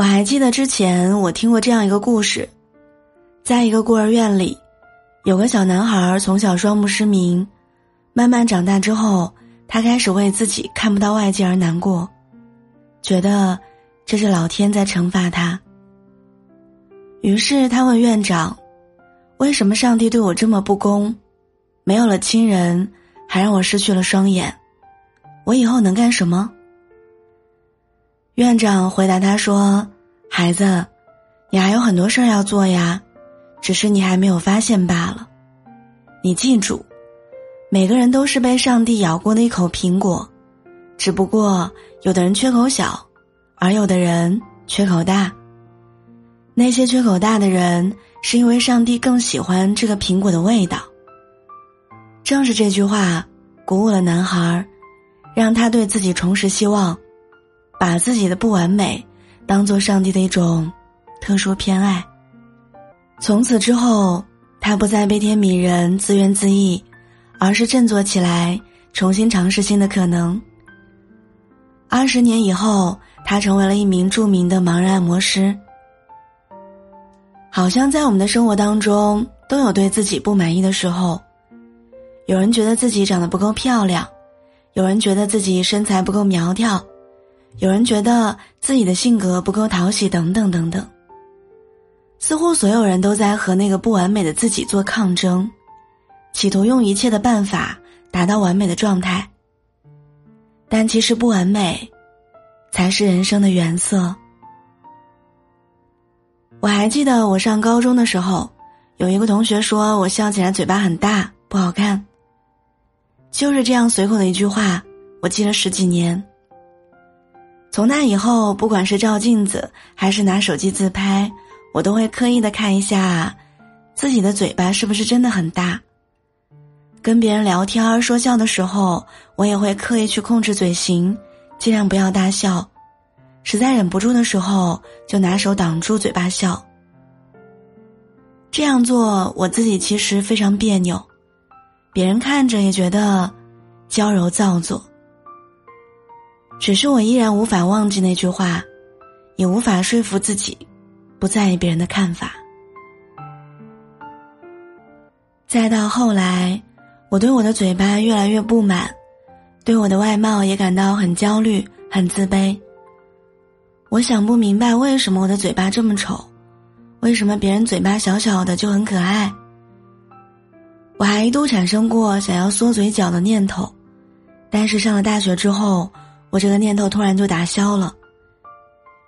我还记得之前我听过这样一个故事，在一个孤儿院里，有个小男孩从小双目失明，慢慢长大之后，他开始为自己看不到外界而难过，觉得这是老天在惩罚他。于是他问院长：“为什么上帝对我这么不公？没有了亲人，还让我失去了双眼，我以后能干什么？”院长回答他说：“孩子，你还有很多事儿要做呀，只是你还没有发现罢了。你记住，每个人都是被上帝咬过的一口苹果，只不过有的人缺口小，而有的人缺口大。那些缺口大的人，是因为上帝更喜欢这个苹果的味道。正是这句话鼓舞了男孩，让他对自己重拾希望。”把自己的不完美当做上帝的一种特殊偏爱。从此之后，他不再悲天悯人、自怨自艾，而是振作起来，重新尝试新的可能。二十年以后，他成为了一名著名的盲人按摩师。好像在我们的生活当中，都有对自己不满意的时候。有人觉得自己长得不够漂亮，有人觉得自己身材不够苗条。有人觉得自己的性格不够讨喜，等等等等。似乎所有人都在和那个不完美的自己做抗争，企图用一切的办法达到完美的状态。但其实不完美，才是人生的原色。我还记得我上高中的时候，有一个同学说我笑起来嘴巴很大，不好看。就是这样随口的一句话，我记了十几年。从那以后，不管是照镜子还是拿手机自拍，我都会刻意的看一下自己的嘴巴是不是真的很大。跟别人聊天说笑的时候，我也会刻意去控制嘴型，尽量不要大笑。实在忍不住的时候，就拿手挡住嘴巴笑。这样做，我自己其实非常别扭，别人看着也觉得娇柔造作。只是我依然无法忘记那句话，也无法说服自己，不在意别人的看法。再到后来，我对我的嘴巴越来越不满，对我的外貌也感到很焦虑、很自卑。我想不明白为什么我的嘴巴这么丑，为什么别人嘴巴小小的就很可爱。我还一度产生过想要缩嘴角的念头，但是上了大学之后。我这个念头突然就打消了，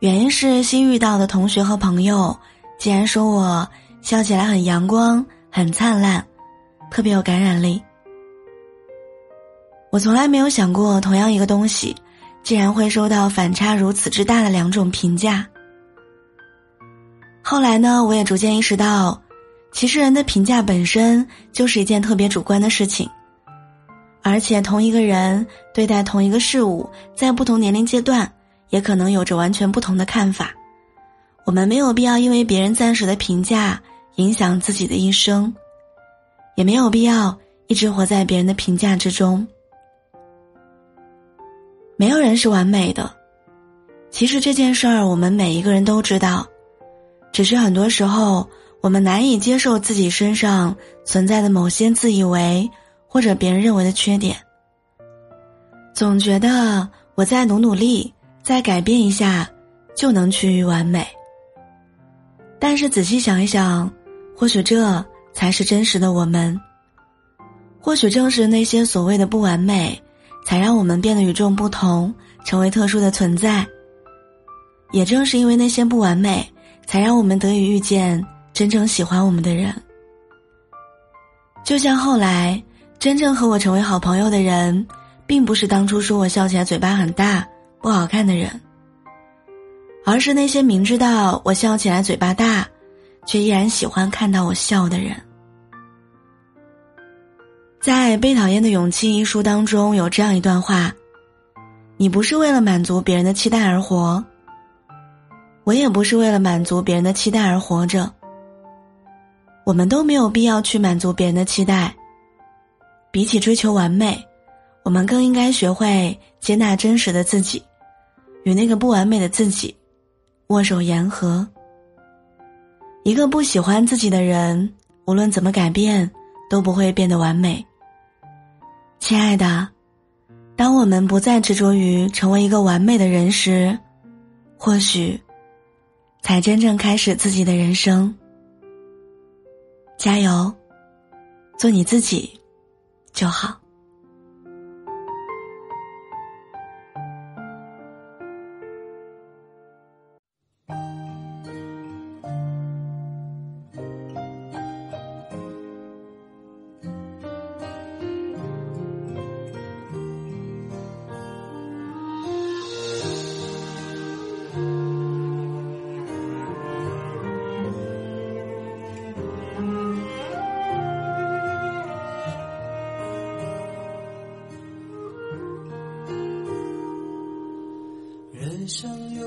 原因是新遇到的同学和朋友，竟然说我笑起来很阳光、很灿烂，特别有感染力。我从来没有想过，同样一个东西，竟然会收到反差如此之大的两种评价。后来呢，我也逐渐意识到，其实人的评价本身就是一件特别主观的事情。而且，同一个人对待同一个事物，在不同年龄阶段，也可能有着完全不同的看法。我们没有必要因为别人暂时的评价影响自己的一生，也没有必要一直活在别人的评价之中。没有人是完美的，其实这件事儿我们每一个人都知道，只是很多时候我们难以接受自己身上存在的某些自以为。或者别人认为的缺点，总觉得我再努努力，再改变一下，就能趋于完美。但是仔细想一想，或许这才是真实的我们。或许正是那些所谓的不完美，才让我们变得与众不同，成为特殊的存在。也正是因为那些不完美，才让我们得以遇见真正喜欢我们的人。就像后来。真正和我成为好朋友的人，并不是当初说我笑起来嘴巴很大不好看的人，而是那些明知道我笑起来嘴巴大，却依然喜欢看到我笑的人。在《被讨厌的勇气》一书当中，有这样一段话：“你不是为了满足别人的期待而活，我也不是为了满足别人的期待而活着。我们都没有必要去满足别人的期待。”比起追求完美，我们更应该学会接纳真实的自己，与那个不完美的自己握手言和。一个不喜欢自己的人，无论怎么改变，都不会变得完美。亲爱的，当我们不再执着于成为一个完美的人时，或许，才真正开始自己的人生。加油，做你自己就好。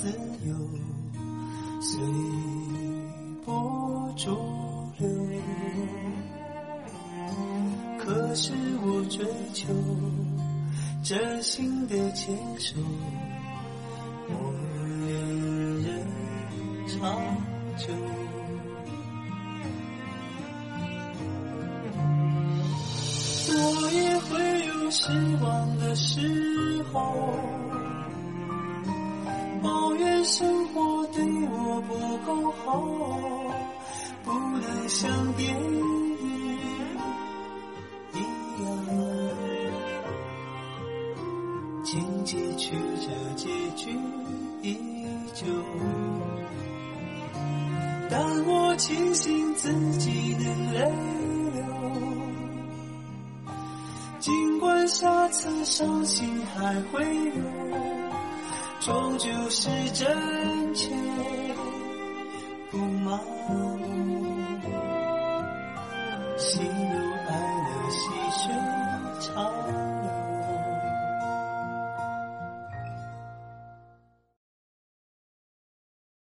自由，随波逐流。可是我追求真心的牵手，我愿人长久。我也会有失望的时候。抱怨生活对我不够好，不能像电影一样，情节曲折，结局依旧。但我庆幸自己能泪流，尽管下次伤心还会有。终究是真切，不麻木。